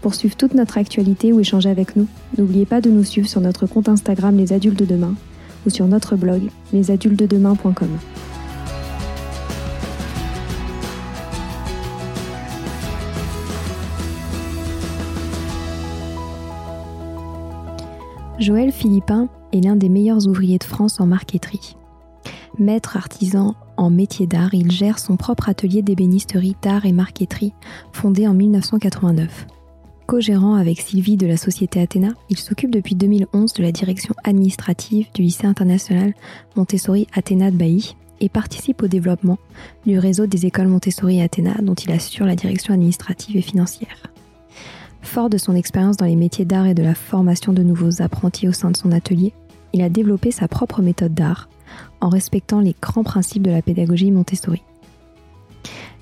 Pour suivre toute notre actualité ou échanger avec nous, n'oubliez pas de nous suivre sur notre compte Instagram Les Adultes de Demain ou sur notre blog lesadultesdedemain.com. Joël Philippin est l'un des meilleurs ouvriers de France en marqueterie. Maître artisan en métier d'art, il gère son propre atelier d'ébénisterie d'art et marqueterie fondé en 1989. Co-gérant avec Sylvie de la société Athéna, il s'occupe depuis 2011 de la direction administrative du lycée international Montessori Athéna de Bailly et participe au développement du réseau des écoles Montessori Athéna dont il assure la direction administrative et financière. Fort de son expérience dans les métiers d'art et de la formation de nouveaux apprentis au sein de son atelier, il a développé sa propre méthode d'art en respectant les grands principes de la pédagogie Montessori.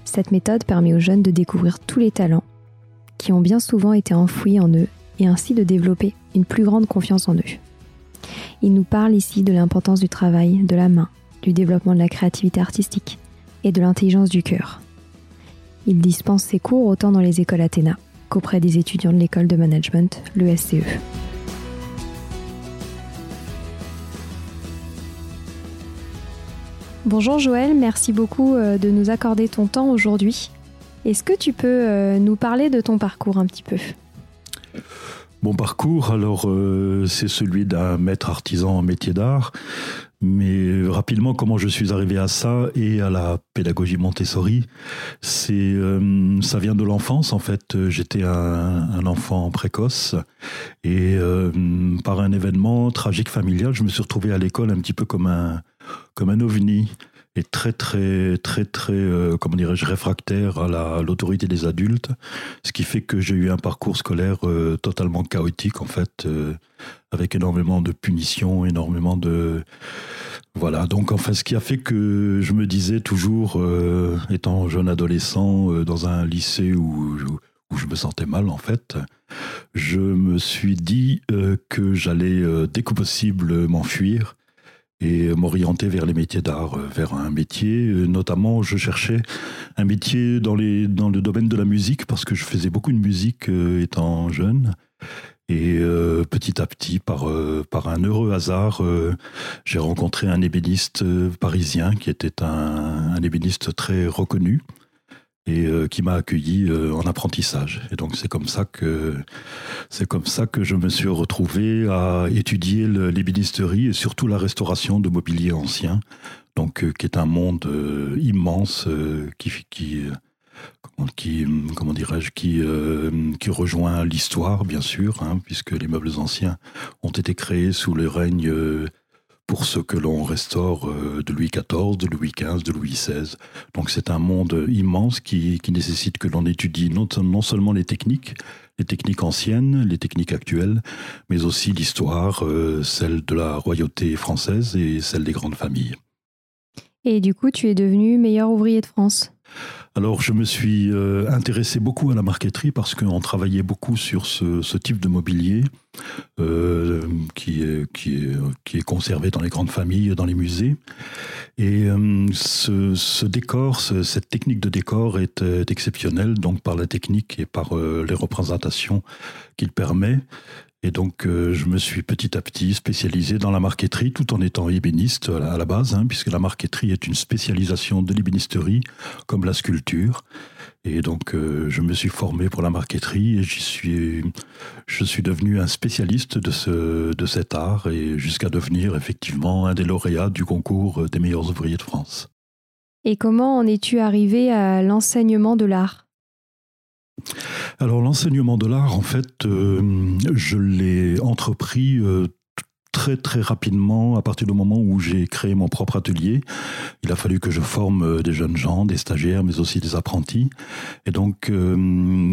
Cette méthode permet aux jeunes de découvrir tous les talents qui ont bien souvent été enfouis en eux et ainsi de développer une plus grande confiance en eux. Il nous parle ici de l'importance du travail, de la main, du développement de la créativité artistique et de l'intelligence du cœur. Il dispense ses cours autant dans les écoles Athéna qu'auprès des étudiants de l'école de management, le SCE. Bonjour Joël, merci beaucoup euh, de nous accorder ton temps aujourd'hui. Est-ce que tu peux euh, nous parler de ton parcours un petit peu? Mon parcours, alors, euh, c'est celui d'un maître artisan en métier d'art. Mais rapidement, comment je suis arrivé à ça et à la pédagogie Montessori, c'est euh, ça vient de l'enfance en fait. J'étais un, enfant précoce et par un événement tragique familial, je me suis retrouvé à l'école un petit peu comme un comme un ovni est très très très très euh, comment dirais-je réfractaire à l'autorité des adultes, ce qui fait que j'ai eu un parcours scolaire euh, totalement chaotique en fait, euh, avec énormément de punitions, énormément de voilà. Donc en fait, ce qui a fait que je me disais toujours, étant jeune adolescent dans un lycée où, où je me sentais mal en fait, je me suis dit que j'allais dès que possible m'enfuir et m'orienter vers les métiers d'art, euh, vers un métier. Euh, notamment, je cherchais un métier dans, le domaine de la musique parce que je faisais beaucoup de musique euh, étant jeune. Et petit à petit, par, par un heureux hasard, j'ai rencontré un ébéniste parisien qui était un, un ébéniste très reconnu et euh, qui m'a accueilli euh, en apprentissage. Et donc c'est comme ça que c'est comme ça que je me suis retrouvé à étudier l'ébénisterie et surtout la restauration de mobilier ancien, donc euh, qui est un monde immense qui qui comment dirais-je, qui, qui rejoint l'histoire, bien sûr, hein, puisque les meubles anciens ont été créés sous le règne pour ce que l'on restaure euh, de Louis XIV, de Louis XV, de Louis XVI. Donc c'est un monde immense qui, nécessite que l'on étudie non, seulement les techniques, les techniques anciennes, les techniques actuelles, mais aussi l'histoire, euh, celle de la royauté française et celle des grandes familles. Et du coup, tu es devenu meilleur ouvrier de France? Alors, je me suis euh, intéressé beaucoup à la marqueterie parce qu'on travaillait beaucoup sur ce, type de mobilier euh, qui, est, est, est, conservé dans les grandes familles, dans les musées. Et euh, ce, décor, cette technique de décor est, exceptionnelle, donc par la technique et par les représentations qu'il permet. Et donc, euh, je me suis petit à petit spécialisé dans la marqueterie tout en étant ébéniste à la, base, hein, puisque la marqueterie est une spécialisation de l'ébénisterie, comme la sculpture. Et donc, euh, je me suis formé pour la marqueterie et j'y suis, je suis devenu un spécialiste de, ce, de cet art et jusqu'à devenir effectivement un des lauréats du concours des meilleurs ouvriers de France. Et comment en es-tu arrivé à l'enseignement de l'art? Alors l'enseignement de l'art, en fait, euh, je l'ai entrepris euh, très très rapidement à partir du moment où j'ai créé mon propre atelier. Il a fallu que je forme euh, des jeunes gens, des stagiaires, mais aussi des apprentis. Et donc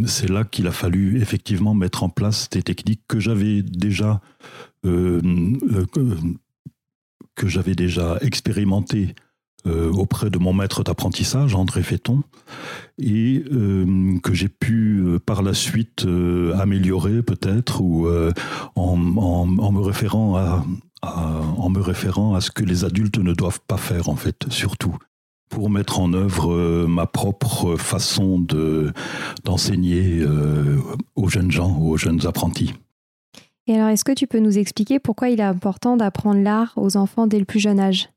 c'est là qu'il a fallu effectivement mettre en place des techniques que j'avais déjà que j'avais déjà expérimentées euh, auprès de mon maître d'apprentissage, André Féton, et euh, que j'ai pu euh, par la suite améliorer peut-être ou en, me référant à, en me référant à ce que les adultes ne doivent pas faire en fait, surtout pour mettre en œuvre ma propre façon de d'enseigner aux jeunes gens, aux jeunes apprentis. Et alors, est-ce que tu peux nous expliquer pourquoi il est important d'apprendre l'art aux enfants dès le plus jeune âge?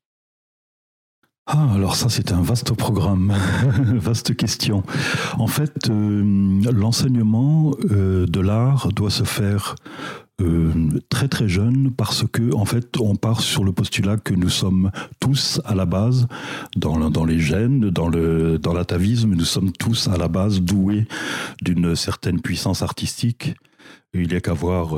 Ah, alors ça c'est un vaste programme, vaste question. En fait, euh, l'enseignement euh, de l'art doit se faire euh, très très jeune parce que en fait on part sur le postulat que nous sommes tous à la base dans, les gènes, dans l'atavisme, nous sommes tous à la base doués d'une certaine puissance artistique. Il n'y a qu'à voir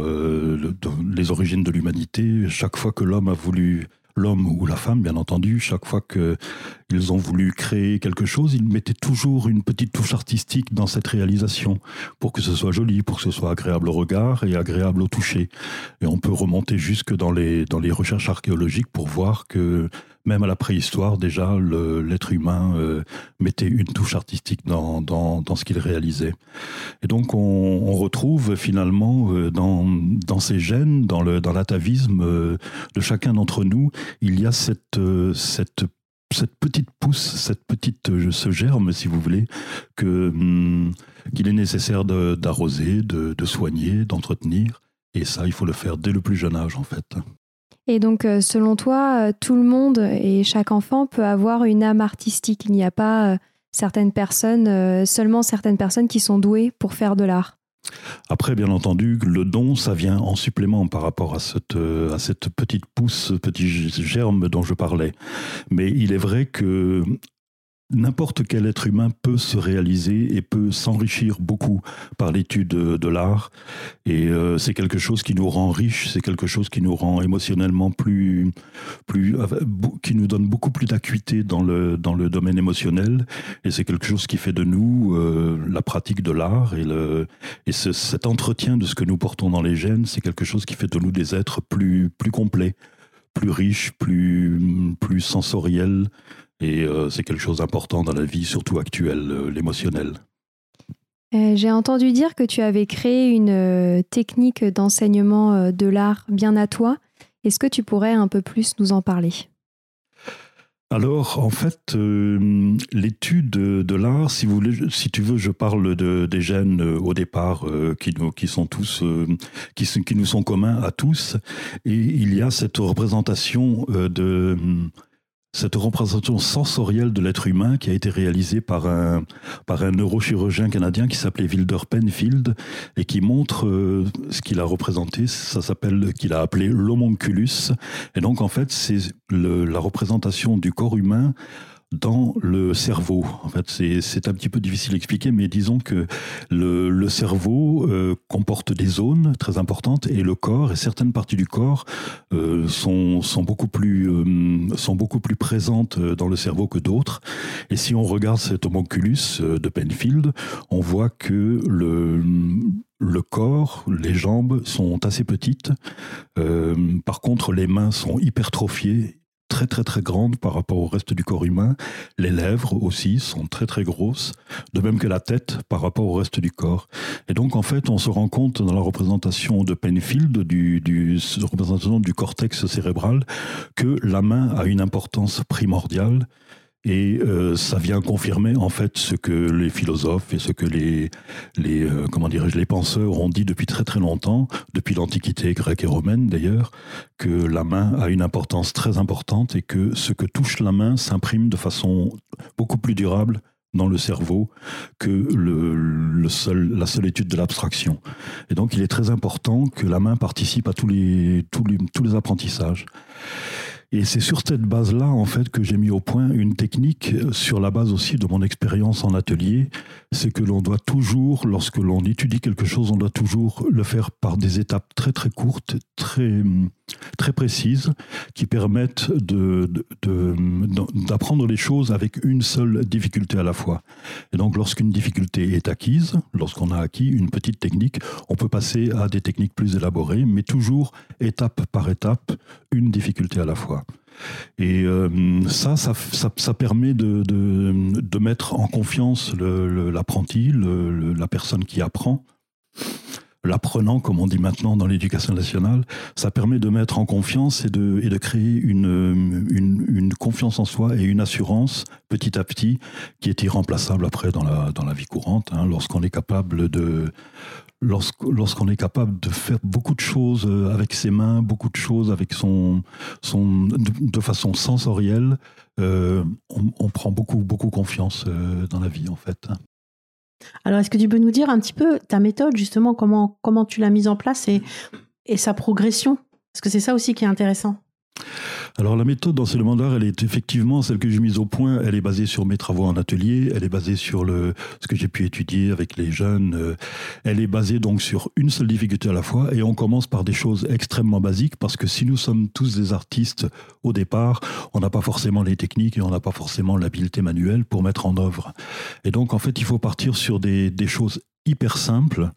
les origines de l'humanité. Chaque fois que l'homme a voulu l'homme ou la femme, bien entendu, chaque fois qu'ils ont voulu créer quelque chose, ils mettaient toujours une petite touche artistique dans cette réalisation pour que ce soit joli, pour que ce soit agréable au regard et agréable au toucher. Et on peut remonter jusque dans les, dans les recherches archéologiques pour voir que même à la préhistoire, déjà, l'être humain euh, mettait une touche artistique dans, dans, dans ce qu'il réalisait. Et donc, on, retrouve finalement euh, dans, dans ces gènes, dans l'atavisme euh, de chacun d'entre nous, il y a cette, cette cette petite pousse, cette petite, ce germe, si vous voulez, que hum, qu'il est nécessaire d'arroser, de, de, soigner, d'entretenir. Et ça, il faut le faire dès le plus jeune âge, en fait. Et donc, euh, selon toi, euh, tout le monde et chaque enfant peut avoir une âme artistique. Il n'y a pas euh, certaines personnes, seulement certaines personnes qui sont douées pour faire de l'art. Après, bien entendu, le don, ça vient en supplément par rapport à cette, à cette petite pousse, petit germe dont je parlais. Mais il est vrai que N'importe quel être humain peut se réaliser et peut s'enrichir beaucoup par l'étude de, l'art. Et euh, c'est quelque chose qui nous rend riches, c'est quelque chose qui nous rend émotionnellement plus, plus qui nous donne beaucoup plus d'acuité dans le, dans le domaine émotionnel. Et c'est quelque chose qui fait de nous euh, la pratique de l'art et, le, et cet entretien de ce que nous portons dans les gènes, c'est quelque chose qui fait de nous des êtres plus, plus complets, plus riches, plus, plus sensoriels et euh, c'est quelque chose d'important dans la vie, surtout actuelle, euh, l'émotionnel. Euh, j'ai entendu dire que tu avais créé une technique d'enseignement de l'art bien à toi. Est-ce que tu pourrais un peu plus nous en parler? Alors, en fait, l'étude de, l'art, si, vous si tu veux, je parle de, des gènes au départ qui, nous, qui sont tous, qui, qui, nous sont communs à tous, et il y a cette représentation de cette représentation sensorielle de l'être humain qui a été réalisée par un, neurochirurgien canadien qui s'appelait Wilder Penfield et qui montre euh, ce qu'il a représenté. Ça s'appelle, qu'il a appelé l'homonculus. Et donc, en fait, c'est la représentation du corps humain dans le cerveau. En fait, c'est un petit peu difficile à expliquer, mais disons que le, le cerveau euh, comporte des zones très importantes et le corps et certaines parties du corps euh, sont, sont, beaucoup plus, euh, sont beaucoup plus présentes dans le cerveau que d'autres. Et si on regarde cet homunculus de Penfield, on voit que le, le corps, les jambes sont assez petites. par contre, les mains sont hypertrophiées très très très grande par rapport au reste du corps humain. Les lèvres aussi sont très très grosses, de même que la tête par rapport au reste du corps. Et donc en fait, on se rend compte dans la représentation de Penfield, du, du représentation du cortex cérébral, que la main a une importance primordiale Et euh, ça vient confirmer en fait ce que les philosophes et ce que les, les euh, comment dirais-je les penseurs ont dit depuis très très longtemps, depuis l'Antiquité grecque et romaine d'ailleurs, que la main a une importance très importante et que ce que touche la main s'imprime de façon beaucoup plus durable dans le cerveau que le, seul, la seule étude de l'abstraction. Et donc il est très important que la main participe à tous les, tous les, tous les apprentissages. Et c'est sur cette base-là, en fait, que j'ai mis au point une technique sur la base aussi de mon expérience en atelier. C'est que l'on doit toujours, lorsque l'on étudie quelque chose, on doit toujours le faire par des étapes très très courtes, très, très précises, qui permettent d'apprendre les choses avec une seule difficulté à la fois. Et donc, lorsqu'une difficulté est acquise, lorsqu'on a acquis une petite technique, on peut passer à des techniques plus élaborées, mais toujours étape par étape, une difficulté à la fois. Et euh, ça, ça, permet de, de, mettre en confiance l'apprenti, la personne qui apprend, l'apprenant, comme on dit maintenant dans l'éducation nationale. Ça permet de mettre en confiance et de, et de créer une, une, confiance en soi et une assurance petit à petit qui est irremplaçable après dans la, dans la vie courante, hein, lorsqu'on est capable de lorsqu'on est capable de faire beaucoup de choses euh, avec ses mains, beaucoup de choses avec son, son de, façon sensorielle, euh, on, prend beaucoup, beaucoup confiance euh, dans la vie en fait. Alors, est-ce que tu peux nous dire un petit peu ta méthode, justement, comment, comment tu l'as mise en place et, et sa progression? Parce que c'est ça aussi qui est intéressant. Alors la méthode d'enseignement d'art, elle est effectivement celle que j'ai mise au point. Elle est basée sur mes travaux en atelier. Elle est basée sur ce que j'ai pu étudier avec les jeunes. Euh, elle est basée donc sur une seule difficulté à la fois. Et on commence par des choses extrêmement basiques parce que si nous sommes tous des artistes au départ, on n'a pas forcément les techniques et on n'a pas forcément l'habileté manuelle pour mettre en œuvre. Et donc en fait, il faut partir sur des choses hyper simples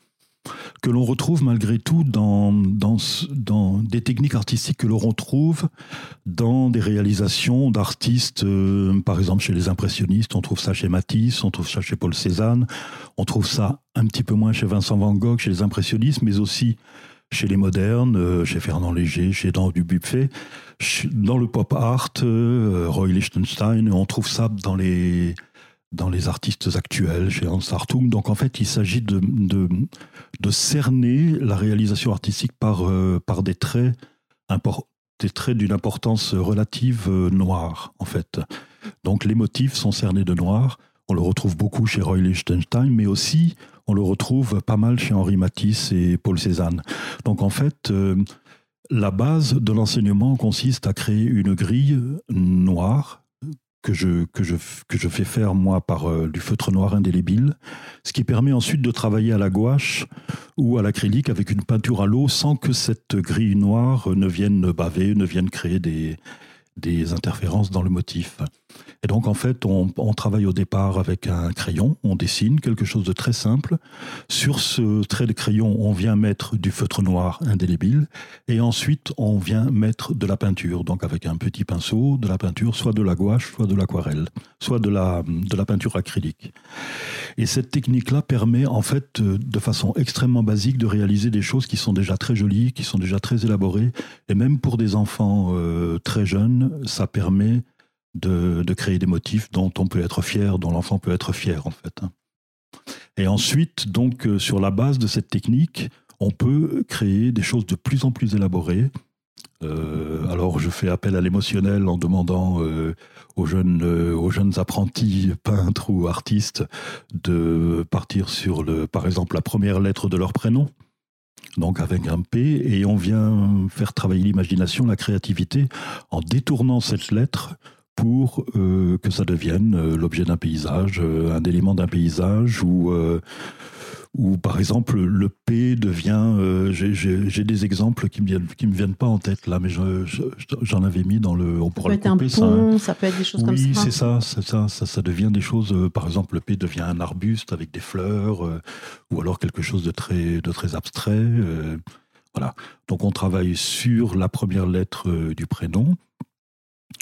que l'on retrouve malgré tout dans, dans, dans, des techniques artistiques que l'on retrouve dans des réalisations d'artistes, euh, par exemple chez les impressionnistes, on trouve ça chez Matisse, on trouve ça chez Paul Cézanne, on trouve ça un petit peu moins chez Vincent Van Gogh, chez les impressionnistes, mais aussi chez les modernes, euh, chez Fernand Léger, chez Dan Dubuffet, dans le pop art, euh, Roy Lichtenstein, on trouve ça dans les dans les artistes actuels, chez Hans Hartung. Donc en fait, il s'agit de, de, cerner la réalisation artistique par, euh, par des traits, des traits d'une importance relative euh, noire, en fait. Donc les motifs sont cernés de noir. On le retrouve beaucoup chez Roy Lichtenstein, mais aussi on le retrouve pas mal chez Henri Matisse et Paul Cézanne. Donc en fait, euh, la base de l'enseignement consiste à créer une grille noire que je, que je, que je fais faire moi par euh, du feutre noir indélébile, ce qui permet ensuite de travailler à la gouache ou à l'acrylique avec une peinture à l'eau sans que cette grille noire ne vienne baver, ne vienne créer des, des interférences dans le motif. Et donc en fait, on, travaille au départ avec un crayon, on dessine quelque chose de très simple. Sur ce trait de crayon, on vient mettre du feutre noir indélébile et ensuite on vient mettre de la peinture, donc avec un petit pinceau, de la peinture, soit de la gouache, soit de l'aquarelle, soit de la, de la peinture acrylique. Et cette technique-là permet en fait de façon extrêmement basique de réaliser des choses qui sont déjà très jolies, qui sont déjà très élaborées, et même pour des enfants euh, très jeunes, ça permet de, créer des motifs dont on peut être fier, dont l'enfant peut être fier en fait. Hein. Et ensuite, donc, euh, sur la base de cette technique, on peut créer des choses de plus en plus élaborées. Euh, alors, je fais appel à l'émotionnel en demandant euh, aux, jeunes, aux jeunes apprentis peintres ou artistes de partir sur, le, par exemple, la première lettre de leur prénom donc avec un P, et on vient faire travailler l'imagination, la créativité, en détournant cette lettre pour euh, que ça devienne euh, l'objet d'un paysage, euh, un élément d'un paysage, ou, ou par exemple le P devient. J'ai des exemples qui me viennent, qui me viennent pas en tête là, mais j'en avais mis dans le. On pourra ça peut être un pont, ça, peut être des choses comme ça. Oui, c'est ça, ça, ça, ça, devient des choses. par exemple, le P devient un arbuste avec des fleurs, ou alors quelque chose de très, de très abstrait. voilà. Donc on travaille sur la première lettre du prénom.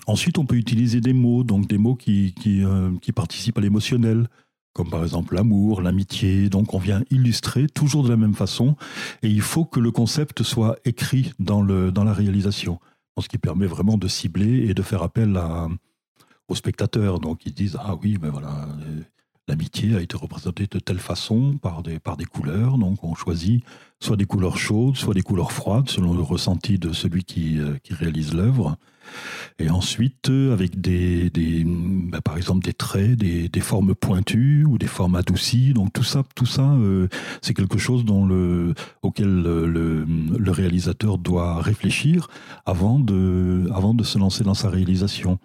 Ensuite, on peut utiliser des mots, donc des mots qui, euh, qui, participent à l'émotionnel, comme par exemple l'amour, l'amitié. Donc on vient illustrer toujours de la même façon, et il faut que le concept soit écrit dans, le, dans la réalisation, ce qui permet vraiment de cibler et de faire appel à, aux spectateurs. Donc ils disent ah oui, mais voilà, l'amitié a été représentée de telle façon par des, par des couleurs. Donc on choisit soit des couleurs chaudes, soit des couleurs froides, selon le ressenti de celui qui, euh, qui réalise l'œuvre. Et ensuite, euh, avec des, des bah, par exemple des traits, des, des, formes pointues ou des formes adoucies. Donc tout ça, tout ça, euh, c'est quelque chose dont le, auquel le, le, réalisateur doit réfléchir avant de, avant de se lancer dans sa réalisation.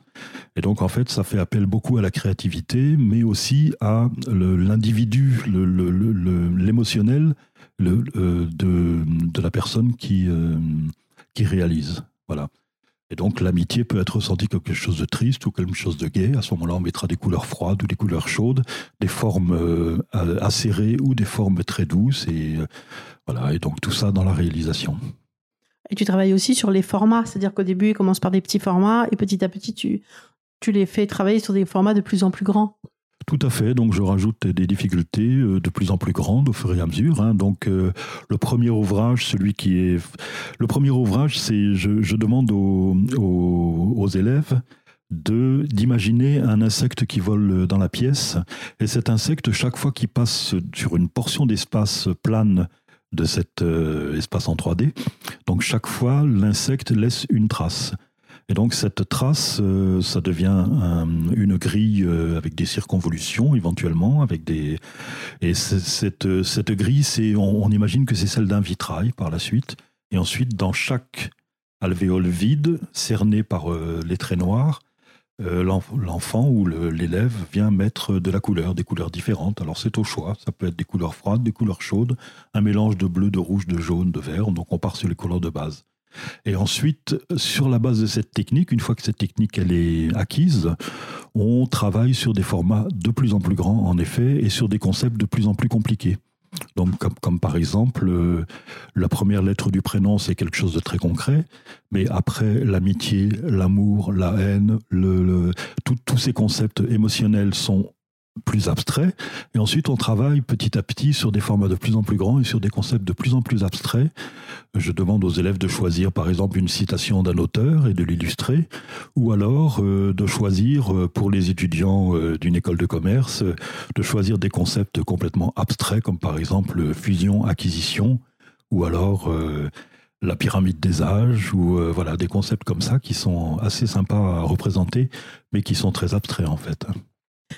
Et donc en fait, ça fait appel beaucoup à la créativité, mais aussi à l'individu, l'émotionnel le, euh, de, de, la personne qui, qui réalise. Voilà. Et donc l'amitié peut être ressentie comme quelque chose de triste ou quelque chose de gai. À ce moment-là, on mettra des couleurs froides ou des couleurs chaudes, des formes euh, acérées ou des formes très douces. Et euh, voilà. Et donc tout ça dans la réalisation. Et tu travailles aussi sur les formats, c'est-à-dire qu'au début, il commence par des petits formats et petit à petit, tu, tu les fais travailler sur des formats de plus en plus grands. Tout à fait. Donc, je rajoute des difficultés euh, de plus en plus grandes au fur et à mesure. Hein. Donc, euh, le premier ouvrage, celui qui est. Le premier ouvrage, c'est je, demande aux, élèves d'imaginer un insecte qui vole dans la pièce. Et cet insecte, chaque fois qu'il passe sur une portion d'espace plane de cet euh, espace en 3D, donc chaque fois, l'insecte laisse une trace. Et donc cette trace, euh, ça devient une grille euh, avec des circonvolutions éventuellement, avec des et cette cette grille, c'est on, imagine que c'est celle d'un vitrail par la suite. Et ensuite, dans chaque alvéole vide cerné par euh, les traits noirs, l'enfant ou l'élève vient mettre de la couleur, des couleurs différentes. Alors c'est au choix, ça peut être des couleurs froides, des couleurs chaudes, un mélange de bleu, de rouge, de jaune, de vert. Donc on part sur les couleurs de base. Et ensuite, sur la base de cette technique, une fois que cette technique elle est acquise, on travaille sur des formats de plus en plus grands, en effet, et sur des concepts de plus en plus compliqués. Donc, comme, par exemple, euh, la première lettre du prénom, c'est quelque chose de très concret, mais après, l'amitié, l'amour, la haine, le, tous ces concepts émotionnels sont plus abstrait. Et ensuite, on travaille petit à petit sur des formats de plus en plus grands et sur des concepts de plus en plus abstraits. Je demande aux élèves de choisir, par exemple, une citation d'un auteur et de l'illustrer, ou alors euh, de choisir, euh, pour les étudiants euh, d'une école de commerce, de choisir des concepts complètement abstraits, comme par exemple fusion, acquisition, ou alors la pyramide des âges, ou voilà, des concepts comme ça qui sont assez sympas à représenter, mais qui sont très abstraits en fait.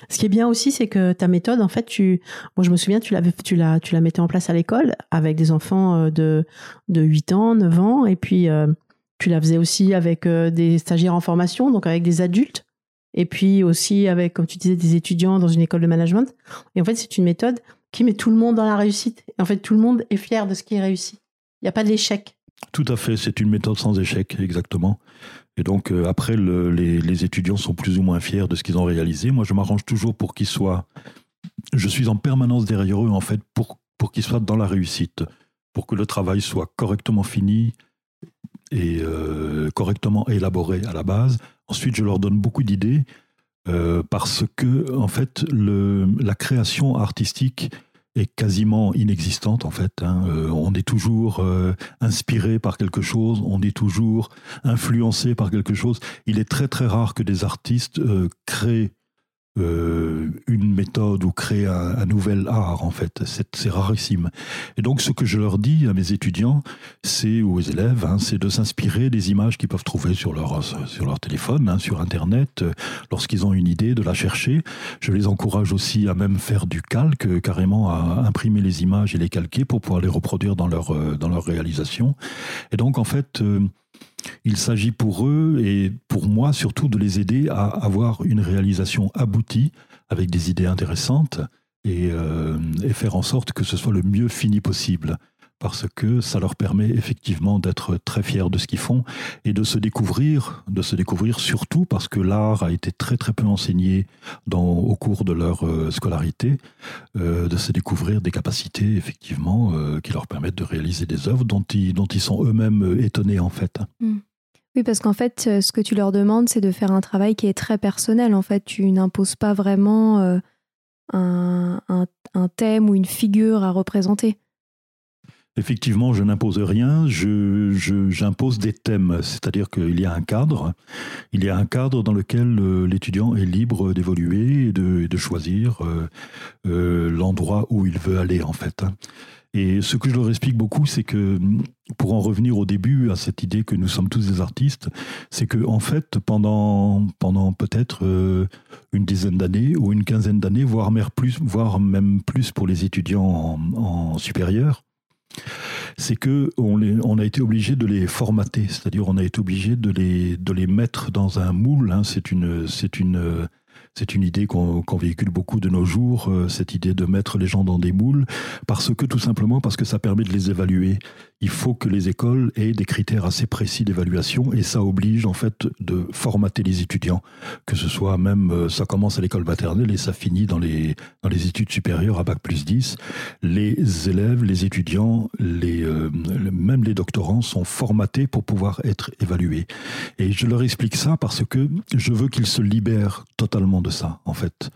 Ce qui est bien aussi, c'est que ta méthode, en fait, tu, je me souviens, tu l'avais, tu la, tu la mettais en place à l'école avec des enfants euh, de, de 8 ans, 9 ans, et puis euh, tu la faisais aussi avec euh, des stagiaires en formation, donc avec des adultes, et puis aussi avec, comme tu disais, des étudiants dans une école de management. Et en fait, c'est une méthode qui met tout le monde dans la réussite. Et en fait, tout le monde est fier de ce qui est réussi. Il n'y a pas d'échec. Tout à fait, c'est une méthode sans échec, exactement. Et donc euh, après, les, étudiants sont plus ou moins fiers de ce qu'ils ont réalisé. Moi, je m'arrange toujours pour qu'ils soient... Je suis en permanence derrière eux, en fait, pour, pour qu'ils soient dans la réussite, pour que le travail soit correctement fini et euh, correctement élaboré à la base. Ensuite, je leur donne beaucoup d'idées euh, parce que, en fait, la création artistique est quasiment inexistante en fait. Hein. Euh, on est toujours euh, inspiré par quelque chose, on est toujours influencé par quelque chose. Il est très très rare que des artistes euh, créent euh, une méthode ou créer un, nouvel art, en fait. C'est rarissime. Et donc, ce que je leur dis à mes étudiants, c'est, aux élèves, hein, c'est de s'inspirer des images qu'ils peuvent trouver sur leur, sur leur téléphone, hein, sur Internet, euh, lorsqu'ils ont une idée, de la chercher. Je les encourage aussi à même faire du calque, carrément à imprimer les images et les calquer pour pouvoir les reproduire dans leur, euh, dans leur réalisation. Et donc, en fait, il s'agit pour eux et pour moi surtout de les aider à avoir une réalisation aboutie avec des idées intéressantes et, euh, faire en sorte que ce soit le mieux fini possible parce que ça leur permet effectivement d'être très fiers de ce qu'ils font et de se découvrir, de se découvrir surtout parce que l'art a été très très peu enseigné au cours de leur euh, scolarité, euh, de se découvrir des capacités effectivement euh, qui leur permettent de réaliser des œuvres dont ils, dont ils sont eux-mêmes étonnés en fait. Hmm. Oui, parce qu'en fait, ce que tu leur demandes, c'est de faire un travail qui est très personnel. En fait, tu n'imposes pas vraiment un, un thème ou une figure à représenter. Effectivement, je n'impose rien, j'impose des thèmes, c'est-à-dire qu'il y a un cadre, il y a un cadre dans lequel euh, l'étudiant est libre d'évoluer et de, choisir euh, euh, l'endroit où il veut aller en fait. Hein. Et ce que je leur explique beaucoup, c'est que, pour en revenir au début à cette idée que nous sommes tous des artistes, c'est que en fait, pendant, pendant peut-être une dizaine d'années ou une quinzaine d'années, voire même plus, voire même plus pour les étudiants en, en supérieur, c'est que on, a été obligé de les formater, c'est-à-dire on a été obligé de les, mettre dans un moule. Hein. C'est une, c'est idée qu'on véhicule beaucoup de nos jours, euh, cette idée de mettre les gens dans des moules, parce que tout simplement parce que ça permet de les évaluer. Il faut que les écoles aient des critères assez précis d'évaluation et ça oblige en fait de formater les étudiants, que ce soit même, euh, ça commence à l'école maternelle et ça finit dans les, dans les études supérieures à Bac plus 10. Les élèves, les étudiants, les, euh, même les doctorants sont formatés pour pouvoir être évalués. Et je leur explique ça parce que je veux qu'ils se libèrent totalement ça, en fait.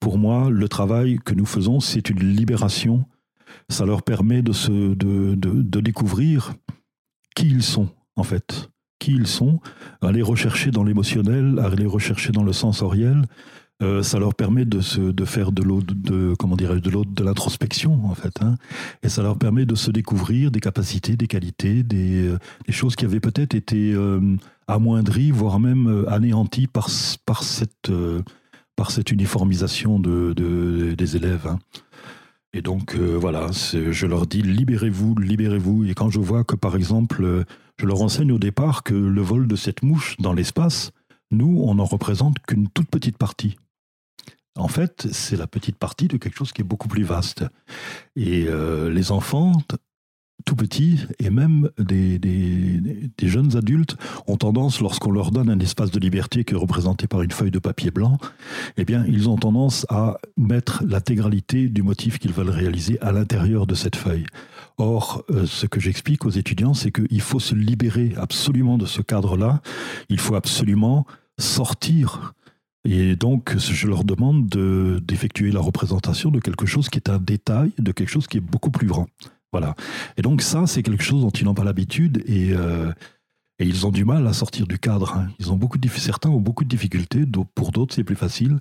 Pour moi, le travail que nous faisons, c'est une libération. Ça leur permet de, se, de, de, découvrir qui ils sont, en fait. Qui ils sont, aller rechercher dans l'émotionnel, aller rechercher dans le sensoriel, euh, ça leur permet de, se, de faire de l'autre, de, comment dirais de de l'introspection en fait, hein. et ça leur permet de se découvrir des capacités, des qualités, des, euh, choses qui avaient peut-être été euh, amoindries, voire même anéanties par, par cette par cette uniformisation de, des élèves. Hein. Et donc euh, voilà, je leur dis libérez-vous, libérez-vous. Et quand je vois que par exemple, euh, je leur enseigne au départ que le vol de cette mouche dans l'espace, nous, on n'en représente qu'une toute petite partie. En fait, c'est la petite partie de quelque chose qui est beaucoup plus vaste. Et euh, les enfants tout petits et même des, jeunes adultes ont tendance, lorsqu'on leur donne un espace de liberté qui est représenté par une feuille de papier blanc, eh bien, ils ont tendance à mettre l'intégralité du motif qu'ils veulent réaliser à l'intérieur de cette feuille. Or, euh, ce que j'explique aux étudiants, c'est qu'il faut se libérer absolument de ce cadre-là. Il faut absolument sortir et donc, je leur demande d'effectuer la représentation de quelque chose qui est un détail, de quelque chose qui est beaucoup plus grand. Voilà. Et donc ça, c'est quelque chose dont ils n'ont pas l'habitude et, euh, ils ont du mal à sortir du cadre. Hein. Ils ont beaucoup de, certains ont beaucoup de difficultés, pour d'autres c'est plus facile,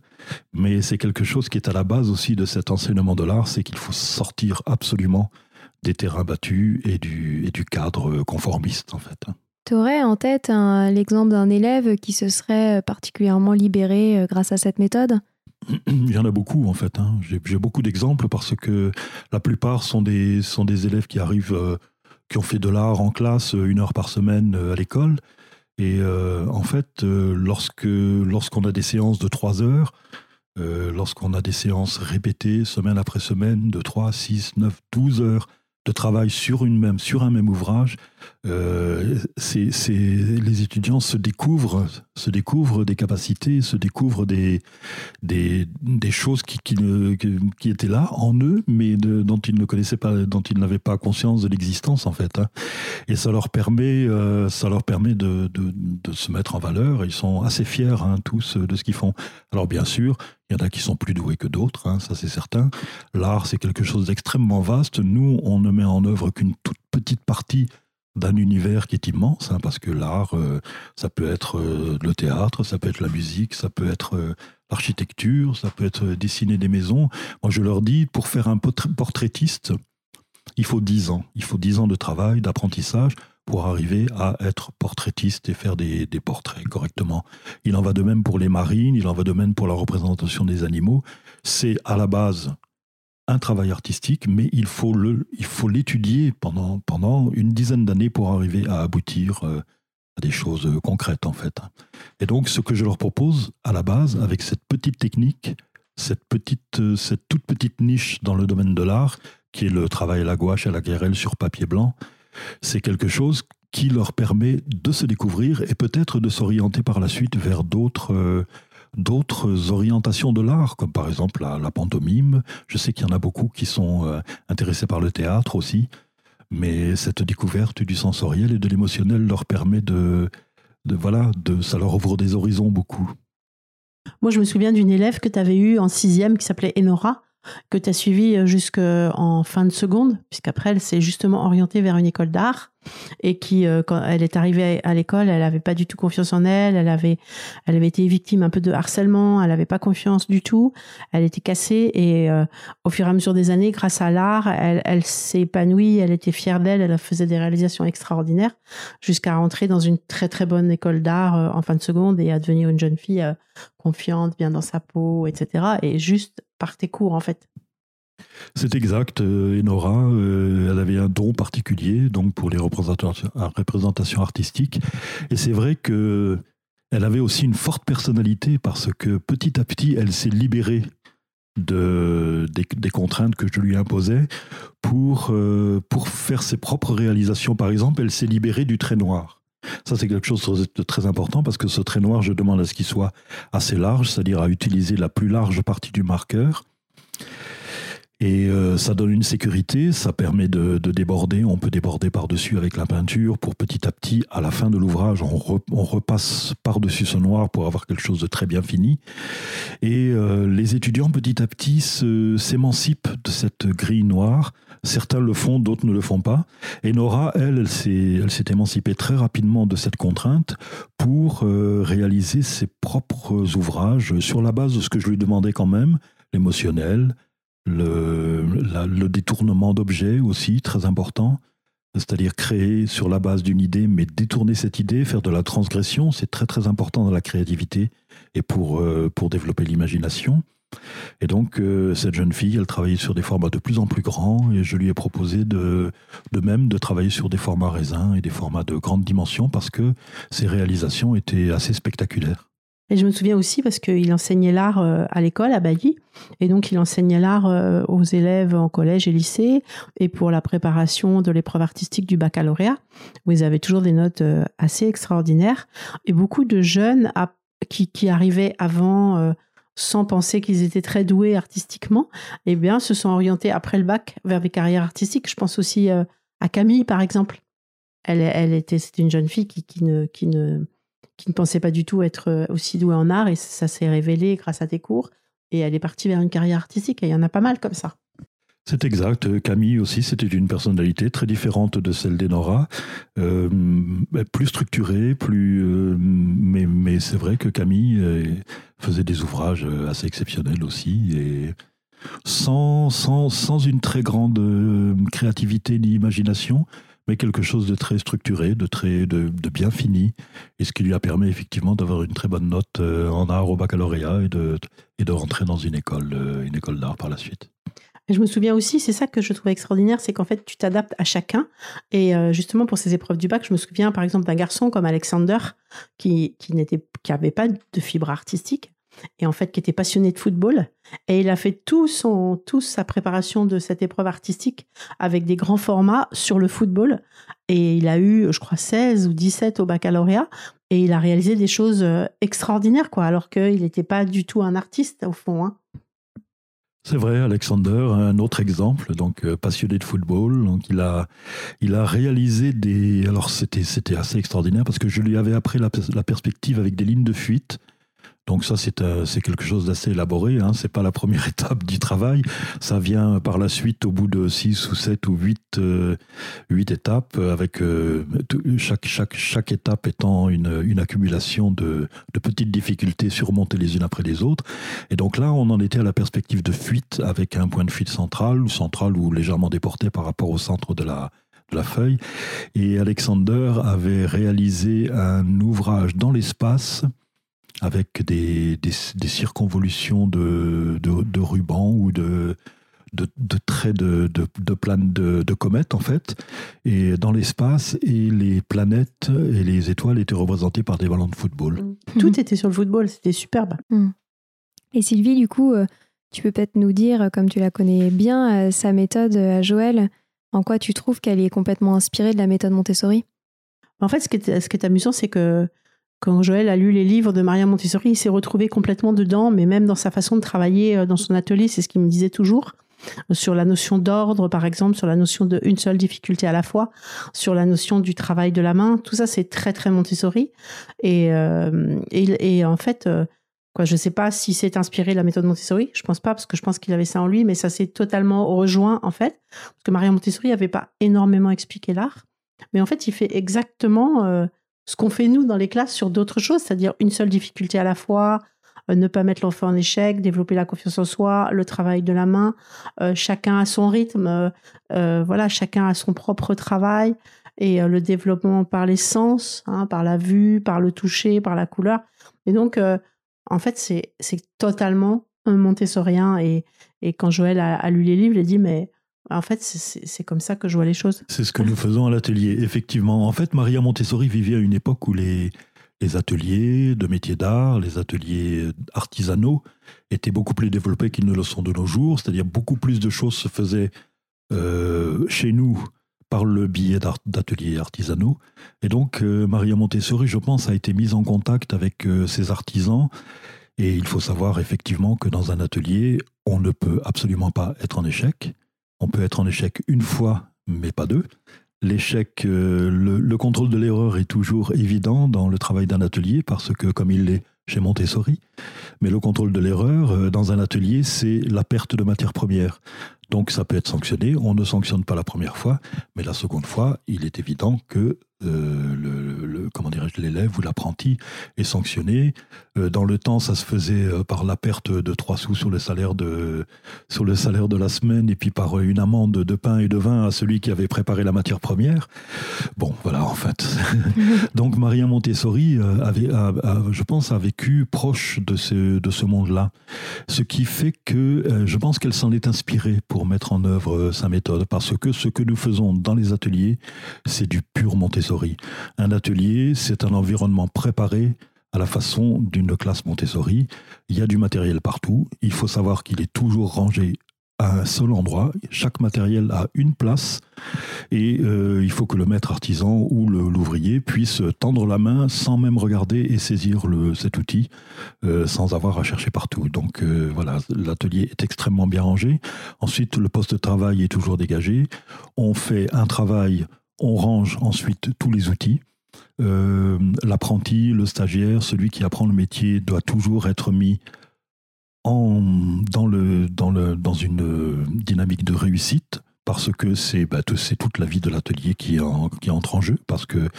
mais c'est quelque chose qui est à la base aussi de cet enseignement de l'art, c'est qu'il faut sortir absolument des terrains battus et du, et du cadre conformiste en fait. Hein. Tu aurais en tête l'exemple d'un élève qui se serait particulièrement libéré euh, grâce à cette méthode? il y en a beaucoup en fait. Hein. J'ai beaucoup d'exemples parce que la plupart sont des, sont des élèves qui arrivent, euh, qui ont fait de l'art en classe euh, une heure par semaine euh, à l'école. Et en fait, lorsque lorsqu'on a des séances de trois heures, lorsqu'on a des séances répétées semaine après semaine de 3, 6, 9, 12 heures de travail sur, une même, sur un même ouvrage, euh, c'est, les étudiants se découvrent, se découvrent des capacités, se découvrent des, des, des choses qui, qui, qui, étaient là en eux, mais dont ils ne connaissaient pas, dont ils n'avaient pas conscience de l'existence en fait. Hein. Et ça leur permet, euh, ça leur permet de, de, de, se mettre en valeur. Ils sont assez fiers hein, tous de ce qu'ils font. Alors bien sûr, il y en a qui sont plus doués que d'autres, hein, ça c'est certain. L'art, c'est quelque chose d'extrêmement vaste. Nous, on ne met en œuvre qu'une toute petite partie d'un univers qui est immense, hein, parce que l'art, euh, ça peut être euh, le théâtre, ça peut être la musique, ça peut être euh, l'architecture, ça peut être dessiner des maisons. Moi, je leur dis, pour faire un portraitiste, il faut dix ans. Il faut dix ans de travail, d'apprentissage pour arriver à être portraitiste et faire des, portraits correctement. Il en va de même pour les marines, il en va de même pour la représentation des animaux. C'est à la base un travail artistique, mais il faut le, il faut l'étudier pendant, pendant une dizaine d'années pour arriver à aboutir euh, à des choses concrètes en fait. Et donc ce que je leur propose à la base, avec cette petite technique, cette petite, euh, cette toute petite niche dans le domaine de l'art, qui est le travail à la gouache et à la guérelle sur papier blanc, c'est quelque chose qui leur permet de se découvrir et peut-être de s'orienter par la suite vers d'autres euh, d'autres orientations de l'art, comme par exemple la, pantomime. Je sais qu'il y en a beaucoup qui sont euh, intéressés par le théâtre aussi, mais cette découverte du sensoriel et de l'émotionnel leur permet de, de, voilà, de, ça leur ouvre des horizons beaucoup. Moi, je me souviens d'une élève que tu avais eue en sixième qui s'appelait Enora. Que tu as suivi jusqu'en fin de seconde, puisqu'après, elle s'est justement orientée vers une école d'art et qui, euh, quand elle est arrivée à l'école, elle n'avait pas du tout confiance en elle, elle avait, elle avait été victime un peu de harcèlement, elle n'avait pas confiance du tout, elle était cassée et euh, au fur et à mesure des années, grâce à l'art, elle, elle s'est épanouie, elle était fière d'elle, elle faisait des réalisations extraordinaires jusqu'à rentrer dans une très très bonne école d'art euh, en fin de seconde et à devenir une jeune fille confiante, bien dans sa peau, etc. Et juste par tes cours en fait. C'est exact. Euh, Enora, euh, elle avait un don particulier donc pour les représentations, artistiques. Et c'est vrai que elle avait aussi une forte personnalité parce que petit à petit, elle s'est libérée de, des, contraintes que je lui imposais pour, euh, pour faire ses propres réalisations. Par exemple, elle s'est libérée du trait noir. Ça, c'est quelque chose de très important parce que ce trait noir, je demande à ce qu'il soit assez large, c'est-à-dire à utiliser la plus large partie du marqueur. Et euh, ça donne une sécurité, ça permet de, déborder, on peut déborder par-dessus avec la peinture pour petit à petit, à la fin de l'ouvrage, on, repasse par-dessus ce noir pour avoir quelque chose de très bien fini. Et euh, les étudiants petit à petit s'émancipent de cette grille noire. Certains le font, d'autres ne le font pas. Et Nora, elle, elle s'est émancipée très rapidement de cette contrainte pour euh, réaliser ses propres ouvrages sur la base de ce que je lui demandais quand même, l'émotionnel, le, détournement d'objets aussi, très important, c'est-à-dire créer sur la base d'une idée, mais détourner cette idée, faire de la transgression, c'est très très important dans la créativité et pour, euh, développer l'imagination. Et donc, euh, cette jeune fille, elle travaillait sur des formats de plus en plus grands et je lui ai proposé de, de même de travailler sur des formats raisins et des formats de grande dimension parce que ses réalisations étaient assez spectaculaires. Et je me souviens aussi parce qu'il enseignait l'art euh, à l'école, à Bailly. Et donc, il enseignait l'art euh, aux élèves en collège et lycée et pour la préparation de l'épreuve artistique du baccalauréat, où ils avaient toujours des notes euh, assez extraordinaires. Et beaucoup de jeunes qui, arrivaient avant sans penser qu'ils étaient très doués artistiquement, eh bien, se sont orientés après le bac vers des carrières artistiques. Je pense aussi à Camille, par exemple. Elle, était, c'était une jeune fille qui, qui ne qui ne pensait pas du tout être euh, aussi douée en art et ça s'est révélé grâce à tes cours et elle est partie vers une carrière artistique et il y en a pas mal comme ça. C'est exact. Camille aussi, c'était une personnalité très différente de celle d'Enora, euh, plus structurée, plus. Euh, mais, c'est vrai que Camille faisait des ouvrages assez exceptionnels aussi sans, sans, sans une très grande créativité ni imagination, mais quelque chose de très structuré, de, très, de, bien fini, et ce qui lui a permis effectivement d'avoir une très bonne note euh, en art au baccalauréat et de, et de rentrer dans une école, euh, une école d'art par la suite. je me souviens aussi, c'est ça que je trouvais extraordinaire, c'est qu'en fait, tu t'adaptes à chacun. Et euh, justement, pour ces épreuves du bac, je me souviens par exemple d'un garçon comme Alexander qui, qui n'avait qui pas de fibre artistique et en fait qui était passionné de football. Et il a fait tout son, toute sa préparation de cette épreuve artistique avec des grands formats sur le football. Et il a eu, je crois, 16 ou 17 au baccalauréat. Et il a réalisé des choses euh, extraordinaires, quoi, alors qu'il n'était pas du tout un artiste, au fond. Hein. C'est vrai, Alexander, un autre exemple, donc euh, passionné de football, donc il a, il a réalisé des, alors c'était, assez extraordinaire parce que je lui avais appris la perspective avec des lignes de fuite donc ça, euh, c'est quelque chose d'assez élaboré. Hein. C'est pas la première étape du travail. Ça vient par la suite au bout de 6 ou 7 ou 8, euh, étapes, avec euh, chaque, chaque, chaque étape étant une, une accumulation de, de, petites difficultés surmontées les unes après les autres. Et donc là, on en était à la perspective de fuite, avec un point de fuite central, ou central ou légèrement déporté par rapport au centre de la, de la feuille. Et Alexander avait réalisé un ouvrage dans l'espace avec des, des, circonvolutions de, de, rubans ou de, de, traits de, de, de, de, comètes, en fait, et dans l'espace, et les planètes et les étoiles étaient représentées par des ballons de football. Mm. Tout était sur le football, c'était superbe. Mm. Et Sylvie, du coup, euh, tu peux peut-être nous dire, comme tu la connais bien, euh, sa méthode à Joël, en quoi tu trouves qu'elle est complètement inspirée de la méthode Montessori? En fait, ce qui est, ce qui est amusant, c'est que quand Joël a lu les livres de Maria Montessori, il s'est retrouvé complètement dedans, mais même dans sa façon de travailler euh, dans son atelier, c'est ce qu'il me disait toujours sur la notion d'ordre, par exemple, sur la notion de une seule difficulté à la fois, sur la notion du travail de la main. Tout ça, c'est très, très Montessori. Et, euh, et, en fait, euh, Quoi, je sais pas si c'est inspiré de la méthode Montessori. Je pense pas parce que je pense qu'il avait ça en lui, mais ça s'est totalement rejoint en fait. Parce que Maria Montessori n'avait pas énormément expliqué l'art, mais en fait, il fait exactement euh, ce qu'on fait nous dans les classes sur d'autres choses, c'est-à-dire une seule difficulté à la fois, euh, ne pas mettre l'enfant en échec, développer la confiance en soi, le travail de la main, euh, chacun à son rythme, euh, voilà, chacun a son propre travail et le développement par les sens, hein, par la vue, par le toucher, par la couleur. Et donc, en fait, c'est totalement un montessorien. Et, et quand Joël a, a, lu les livres, il a dit, mais en fait, c'est comme ça que je vois les choses. C'est ce que nous faisons à l'atelier, effectivement. En fait, Maria Montessori vivait à une époque où les, les ateliers de métiers d'art, les ateliers artisanaux étaient beaucoup plus développés qu'ils ne le sont de nos jours, c'est-à-dire beaucoup plus de choses se faisaient euh, chez nous par le biais d'ateliers artisanaux. Et donc, euh, Maria Montessori, je pense, a été mise en contact avec euh, ces artisans. Et il faut savoir effectivement que dans un atelier, on ne peut absolument pas être en échec. On peut être en échec une fois, mais pas deux l'échec, euh, le, contrôle de l'erreur est toujours évident dans le travail d'un atelier parce que, comme il l'est chez Montessori, mais le contrôle de l'erreur euh, dans un atelier, c'est la perte de matière première. Donc ça peut être sanctionné. On ne sanctionne pas la première fois, mais la seconde fois, il est évident que euh, le, comment dirais-je, l'élève ou l'apprenti est sanctionné. Euh, dans le temps, ça se faisait euh, par la perte de 3 sous sur le salaire de, sur le salaire de la semaine et puis par une amende de pain et de vin à celui qui avait préparé la matière première. Bon, voilà, en fait. Donc, Maria Montessori avait, je pense, a vécu proche de ce, de ce monde-là. Ce qui fait que je pense qu'elle s'en est inspirée pour mettre en œuvre sa méthode parce que ce que nous faisons dans les ateliers, c'est du pur Montessori. Un atelier, c'est un environnement préparé à la façon d'une classe Montessori. Il y a du matériel partout. Il faut savoir qu'il est toujours rangé à un seul endroit. Chaque matériel a une place et euh, il faut que le maître artisan ou l'ouvrier puisse tendre la main sans même regarder et saisir cet outil euh, sans avoir à chercher partout. Donc euh, voilà, l'atelier est extrêmement bien rangé. Ensuite, le poste de travail est toujours dégagé. On fait un travail on range ensuite tous les outils. Euh, l'apprenti, le stagiaire, celui qui apprend le métier doit toujours être mis dans une dynamique de réussite parce que c'est bah, toute la vie de l'atelier qui, entre en jeu, parce que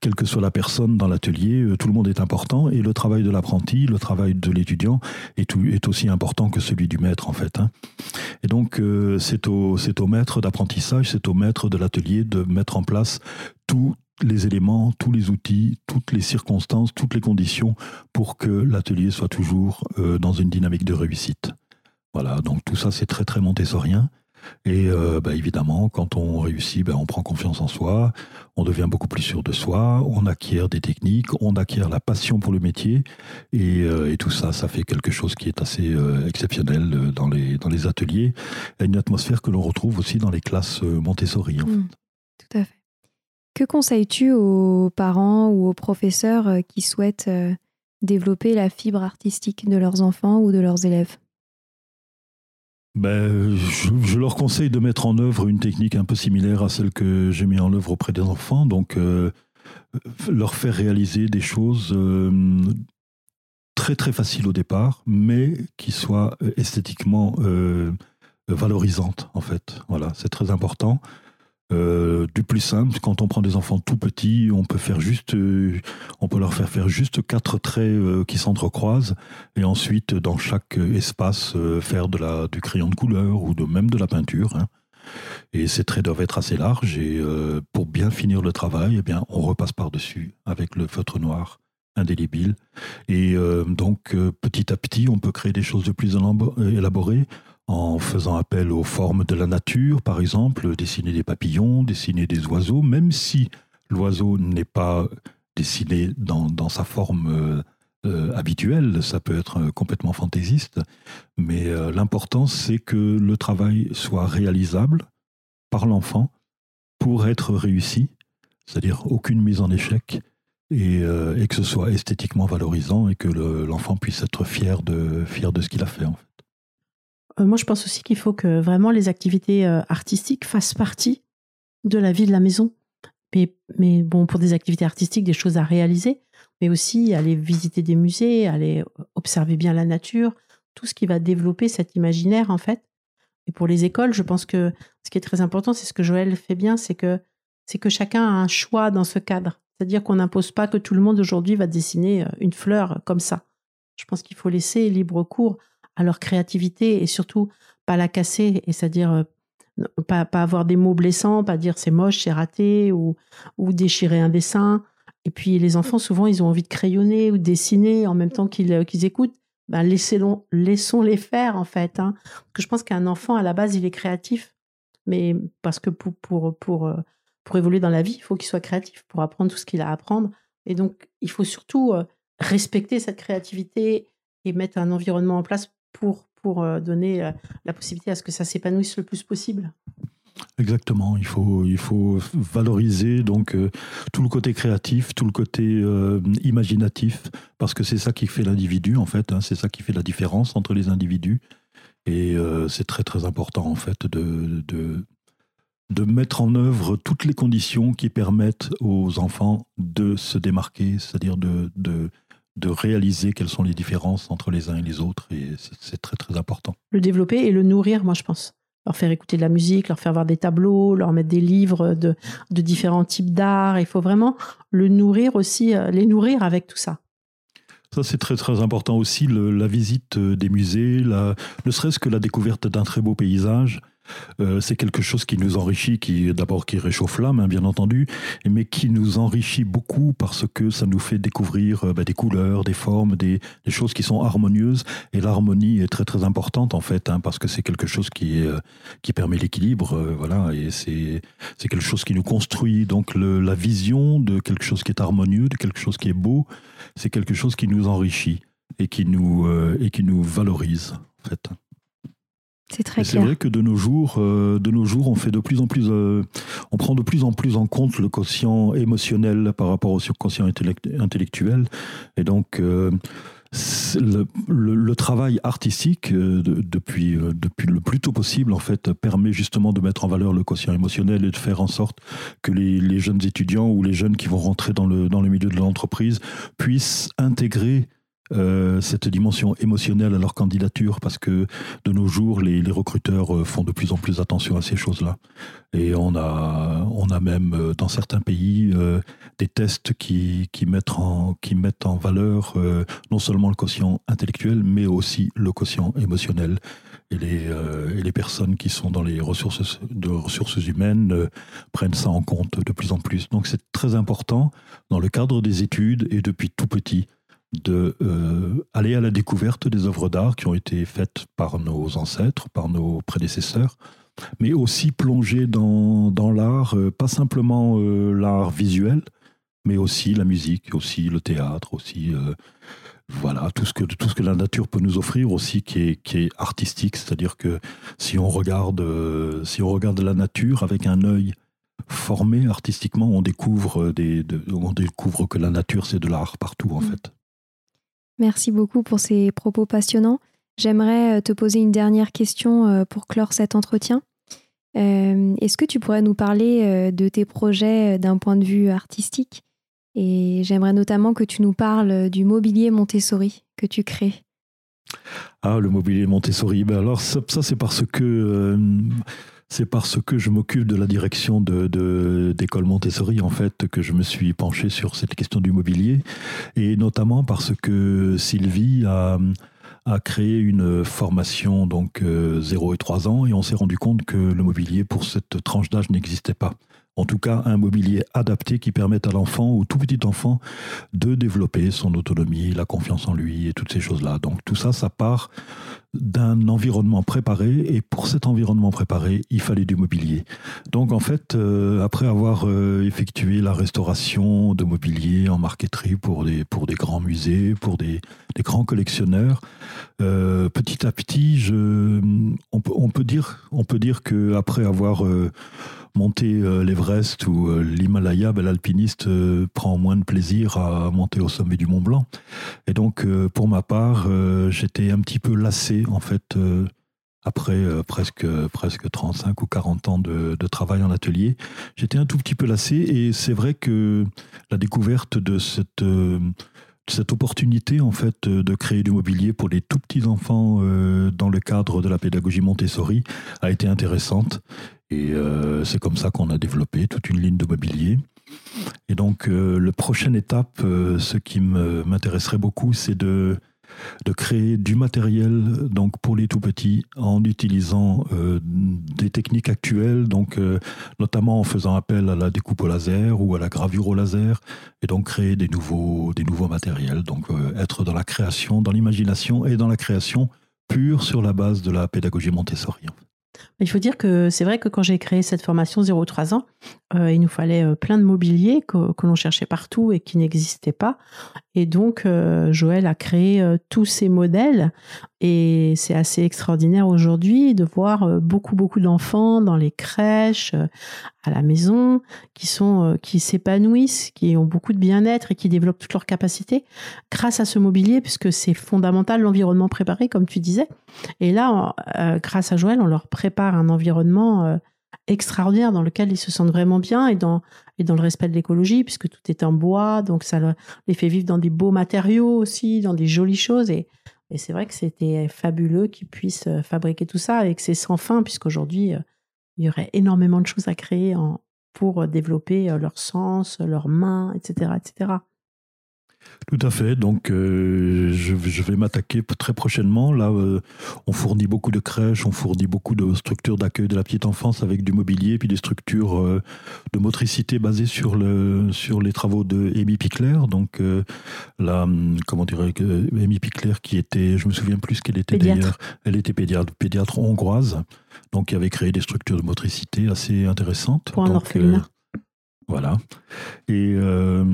quelle que soit la personne dans l'atelier, euh, tout le monde est important, et le travail de l'apprenti, le travail de l'étudiant est, aussi important que celui du maître, en fait. Hein. Et donc, euh, c'est au, maître d'apprentissage, c'est au maître de l'atelier de mettre en place tous les éléments, tous les outils, toutes les circonstances, toutes les conditions pour que l'atelier soit toujours euh, dans une dynamique de réussite. Voilà, donc tout ça c'est très très montessorien. Et euh, bah, évidemment, quand on réussit, bah, on prend confiance en soi, on devient beaucoup plus sûr de soi, on acquiert des techniques, on acquiert la passion pour le métier, et, euh, tout ça, ça fait quelque chose qui est assez euh, exceptionnel dans les, dans les ateliers, et une atmosphère que l'on retrouve aussi dans les classes Montessori. Mmh. tout à fait. Que conseilles-tu aux parents ou aux professeurs qui souhaitent développer la fibre artistique de leurs enfants ou de leurs élèves? Ben, je, leur conseille de mettre en œuvre une technique un peu similaire à celle que j'ai mis en œuvre auprès des enfants, donc euh, leur faire réaliser des choses euh, très très faciles au départ, mais qui soient euh, esthétiquement valorisantes en fait. Voilà, c'est très important. Euh, du plus simple, quand on prend des enfants tout petits, on peut faire juste, euh, on peut leur faire faire juste quatre traits euh, qui s'entrecroisent, et ensuite dans chaque espace faire de la, du crayon de couleur ou de même de la peinture. Hein. Et ces traits doivent être assez larges, et pour bien finir le travail, eh bien, on repasse par-dessus avec le feutre noir indélébile. Et donc, petit à petit, on peut créer des choses de plus élaborées en faisant appel aux formes de la nature, par exemple, dessiner des papillons, dessiner des oiseaux, même si l'oiseau n'est pas dessiné dans, sa forme euh, euh, habituelle, ça peut être complètement fantaisiste, mais euh, l'important c'est que le travail soit réalisable par l'enfant pour être réussi, c'est-à-dire aucune mise en échec, et, que ce soit esthétiquement valorisant et que l'enfant puisse être fier de, ce qu'il a fait. Euh, moi, je pense aussi qu'il faut que vraiment les activités euh, artistiques fassent partie de la vie de la maison. mais, mais bon, pour des activités artistiques, des choses à réaliser, mais aussi aller visiter des musées, aller observer bien la nature, tout ce qui va développer cet imaginaire en fait. Et pour les écoles, je pense que ce qui est très important, c'est ce que Joël fait bien, c'est que c'est que chacun a un choix dans ce cadre. C'est-à-dire qu'on n'impose pas que tout le monde aujourd'hui va dessiner euh, une fleur comme ça. Je pense qu'il faut laisser libre cours à leur créativité et surtout pas la casser, et c'est-à-dire euh, pas, pas, avoir des mots blessants, pas dire c'est moche, c'est raté, ou, ou déchirer un dessin. Et puis les enfants, souvent, ils ont envie de crayonner ou de dessiner en même temps qu'ils euh, écoutent. Ben, laissons-les faire, en fait. Hein. Parce que je pense qu'un enfant, à la base, il est créatif. Mais parce que pour, pour, pour, euh, pour évoluer dans la vie, il faut qu'il soit créatif pour apprendre tout ce qu'il a à apprendre. Et donc, il faut surtout respecter cette créativité et mettre un environnement en place pour, pour donner la possibilité à ce que ça s'épanouisse le plus possible. Exactement, il faut, il faut valoriser donc euh, tout le côté créatif, tout le côté euh, imaginatif, parce que c'est ça qui fait l'individu en fait, hein, c'est ça qui fait la différence entre les individus. Et euh, c'est très très important en fait de, de, de, mettre en œuvre toutes les conditions qui permettent aux enfants de se démarquer, c'est-à-dire de, de, de réaliser quelles sont les différences entre les uns et les autres, et c'est très très important. Le développer et le nourrir, moi je pense leur faire écouter de la musique, leur faire voir des tableaux, leur mettre des livres de, de différents types d'art. Il faut vraiment le nourrir aussi, euh, les nourrir avec tout ça. Ça, c'est très très important aussi, la visite euh, des musées, la, ne serait-ce que la découverte d'un très beau paysage. Euh, c'est quelque chose qui nous enrichit, qui d'abord qui réchauffe l'âme, hein, bien entendu, mais qui nous enrichit beaucoup parce que ça nous fait découvrir euh, bah, des couleurs, des formes, des, choses qui sont harmonieuses. Et l'harmonie est très très importante en fait, hein, parce que c'est quelque chose qui, euh, qui permet l'équilibre, voilà, et c'est c'est quelque chose qui nous construit. Donc la vision de quelque chose qui est harmonieux, de quelque chose qui est beau, c'est quelque chose qui nous enrichit et qui nous et qui nous valorise en fait. C'est très C'est vrai que de nos jours, euh, de nos jours, on fait de plus en plus, euh, on prend de plus en plus en compte le quotient émotionnel par rapport au quotient intellectuel, et donc. Euh, le, travail artistique depuis, depuis le plus tôt possible en fait permet justement de mettre en valeur le quotient émotionnel et de faire en sorte que les, les jeunes étudiants ou les jeunes qui vont rentrer dans le, dans le milieu de l'entreprise puissent intégrer euh, cette dimension émotionnelle à leur candidature parce que de nos jours, les, recruteurs euh, font de plus en plus attention à ces choses-là. Et on a, on a même euh, dans certains pays des tests qui, qui, mettent en, qui mettent en valeur non seulement le quotient intellectuel, mais aussi le quotient émotionnel. Et les, et les personnes qui sont dans les ressources, de ressources humaines prennent ça en compte de plus en plus. Donc c'est très important dans le cadre des études et depuis tout petit de euh, aller à la découverte des œuvres d'art qui ont été faites par nos ancêtres, par nos prédécesseurs, mais aussi plonger dans, dans l'art, euh, pas simplement euh, l'art visuel, mais aussi la musique, aussi le théâtre, aussi voilà tout ce que tout ce que la nature peut nous offrir aussi qui est, qui est artistique, c'est-à-dire que si on regarde si on regarde la nature avec un œil formé artistiquement, on découvre des on découvre que la nature c'est de l'art partout en mmh. fait. Merci beaucoup pour ces propos passionnants. J'aimerais euh, te poser une dernière question euh, pour clore cet entretien. Euh, est-ce que tu pourrais nous parler de tes projets d'un point de vue artistique? Et j'aimerais notamment que tu nous parles du mobilier Montessori que tu crées. Ah, le mobilier Montessori. Ben alors ça, c'est parce que c'est parce que je m'occupe de la direction de, d'école Montessori, en fait, que je me suis penché sur cette question du mobilier. Et notamment parce que Sylvie a, créé une formation, donc 0 et 3 ans, et on s'est rendu compte que le mobilier pour cette tranche d'âge n'existait pas en tout cas un mobilier adapté qui permette à l'enfant, ou tout petit enfant, de développer son autonomie, la confiance en lui et toutes ces choses-là. Donc tout ça, ça part d'un environnement préparé et pour cet environnement préparé, il fallait du mobilier. Donc en fait, euh, après avoir euh, effectué la restauration de mobilier en marqueterie pour des, pour des grands musées, pour des, grands collectionneurs, euh, petit à petit, on, peut, on, peut dire, on peut dire que après avoir monté l'Everest ou l'Himalaya, ben, l'alpiniste prend moins de plaisir à monter au sommet du Mont Blanc. Et donc pour ma part, j'étais un petit peu lassé en fait euh, après euh, presque, presque 35 ou 40 ans de, travail en atelier. J'étais un tout petit peu lassé et c'est vrai que la découverte de cette, euh, cette opportunité en fait de créer du mobilier pour les tout petits enfants euh, dans le cadre de la pédagogie Montessori a été intéressante et c'est comme ça qu'on a développé toute une ligne de mobilier. Et donc, la prochaine étape, ce qui m'intéresserait beaucoup, c'est de créer du matériel donc pour les tout petits en utilisant euh, des techniques actuelles, donc euh, notamment en faisant appel à la découpe au laser ou à la gravure au laser, et donc créer des nouveaux, matériels, donc euh, être dans la création, dans l'imagination et dans la création pure sur la base de la pédagogie Montessori. Il faut dire que c'est vrai que quand j'ai créé cette formation 0-3 ans, euh, il nous fallait euh, plein de mobilier que, l'on cherchait partout et qui n'existait pas. Et donc, euh, Joël a créé tous ces modèles. Et c'est assez extraordinaire aujourd'hui de voir beaucoup, beaucoup d'enfants dans les crèches, à la maison, qui sont, qui s'épanouissent, qui ont beaucoup de bien-être et qui développent toutes leurs capacités grâce à ce mobilier, puisque c'est fondamental l'environnement préparé, comme tu disais. Et là, grâce à Joël, on leur prépare un environnement extraordinaire dans lequel ils se sentent vraiment bien et dans, et dans le respect de l'écologie, puisque tout est en bois, donc ça les fait vivre dans des beaux matériaux aussi, dans des jolies choses. Et, et c'est vrai que c'était fabuleux qu'ils puissent euh, fabriquer tout ça que c'est sans fin, puisqu'aujourd'hui, euh, il y aurait énormément de choses à créer pour développer euh, leur sens, leurs mains, etc. etc. Tout à fait. Donc, euh, je, vais m'attaquer très prochainement. Là, euh, on fournit beaucoup de crèches, on fournit beaucoup de structures d'accueil de la petite enfance avec du mobilier, puis des structures euh, de motricité basées sur, le, sur les travaux de Amy Pickler. Donc, là, hum, comment dirais Amy Pickler, qui était, je me souviens plus qu'elle était d'ailleurs, elle était pédiatre, pédiatre hongroise, donc qui avait créé des structures de motricité assez intéressantes. Pour un donc, voilà. Et euh,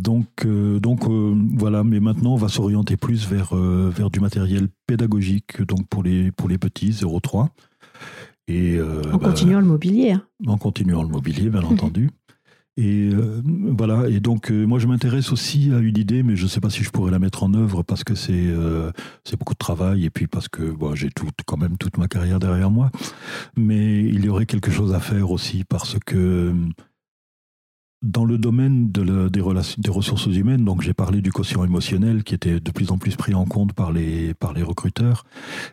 donc, euh, donc euh, voilà, mais maintenant on va s'orienter plus vers, vers du matériel pédagogique, donc pour les, pour les petits 0,3. Et, en bah, continuant le mobilier. Hein. En continuant le mobilier, bien entendu. Et voilà, et donc moi je m'intéresse aussi à une idée, mais je ne sais pas si je pourrais la mettre en œuvre parce que c'est c'est beaucoup de travail et puis parce que bon, j'ai tout, quand même toute ma carrière derrière moi. Mais il y aurait quelque chose à faire aussi parce que dans le domaine de des, ressources humaines, donc j'ai parlé du quotient émotionnel qui était de plus en plus pris en compte par les, recruteurs.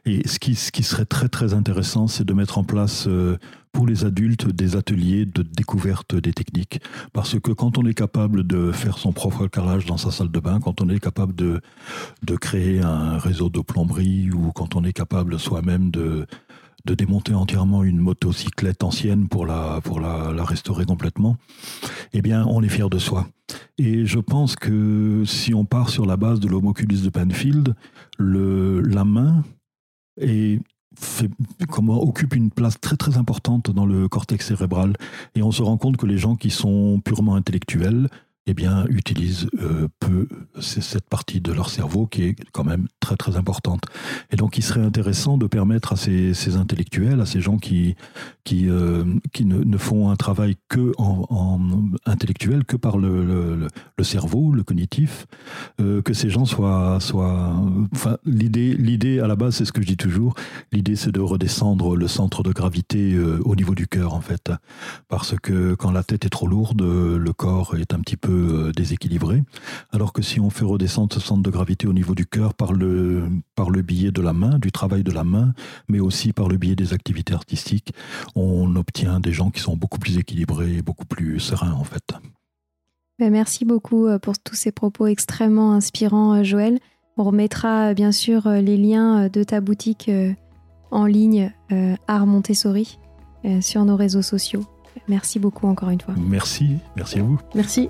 Et ce qui, serait très très intéressant, c'est de mettre en place euh, pour les adultes des ateliers de découverte des techniques. Parce que quand on est capable de faire son propre carrelage dans sa salle de bain, quand on est capable de créer un réseau de plomberie ou quand on est capable soi-même de de démonter entièrement une motocyclette ancienne pour la, pour la, restaurer complètement, eh bien, on est fier de soi. Et je pense que si on part sur la base de l'homoculus de Penfield, le, la main occupe une place très très importante dans le cortex cérébral. Et on se rend compte que les gens qui sont purement intellectuels eh bien, utilisent euh, peu cette partie de leur cerveau qui est quand même très très importante. Et donc, il serait intéressant de permettre à ces, intellectuels, à ces gens qui qui euh, qui ne, font un travail que en, intellectuel, que par le, le, cerveau, le cognitif, euh, que ces gens soient soient. Enfin, l'idée l'idée à la base, c'est ce que je dis toujours. L'idée, c'est de redescendre le centre de gravité au niveau du cœur, en fait, parce que quand la tête est trop lourde, le corps est un petit peu euh, déséquilibré. Alors que si on fait redescendre ce centre de gravité au niveau du cœur par le, par le biais de la main, du travail de la main, mais aussi par le biais des activités artistiques, on obtient des gens qui sont beaucoup plus équilibrés et beaucoup plus sereins en fait. Ben, merci beaucoup euh, pour tous ces propos extrêmement inspirants, euh, Joël. On remettra bien sûr les liens de ta boutique en ligne Art Montessori sur nos réseaux sociaux. Merci beaucoup encore une fois. Merci, merci à vous. Merci.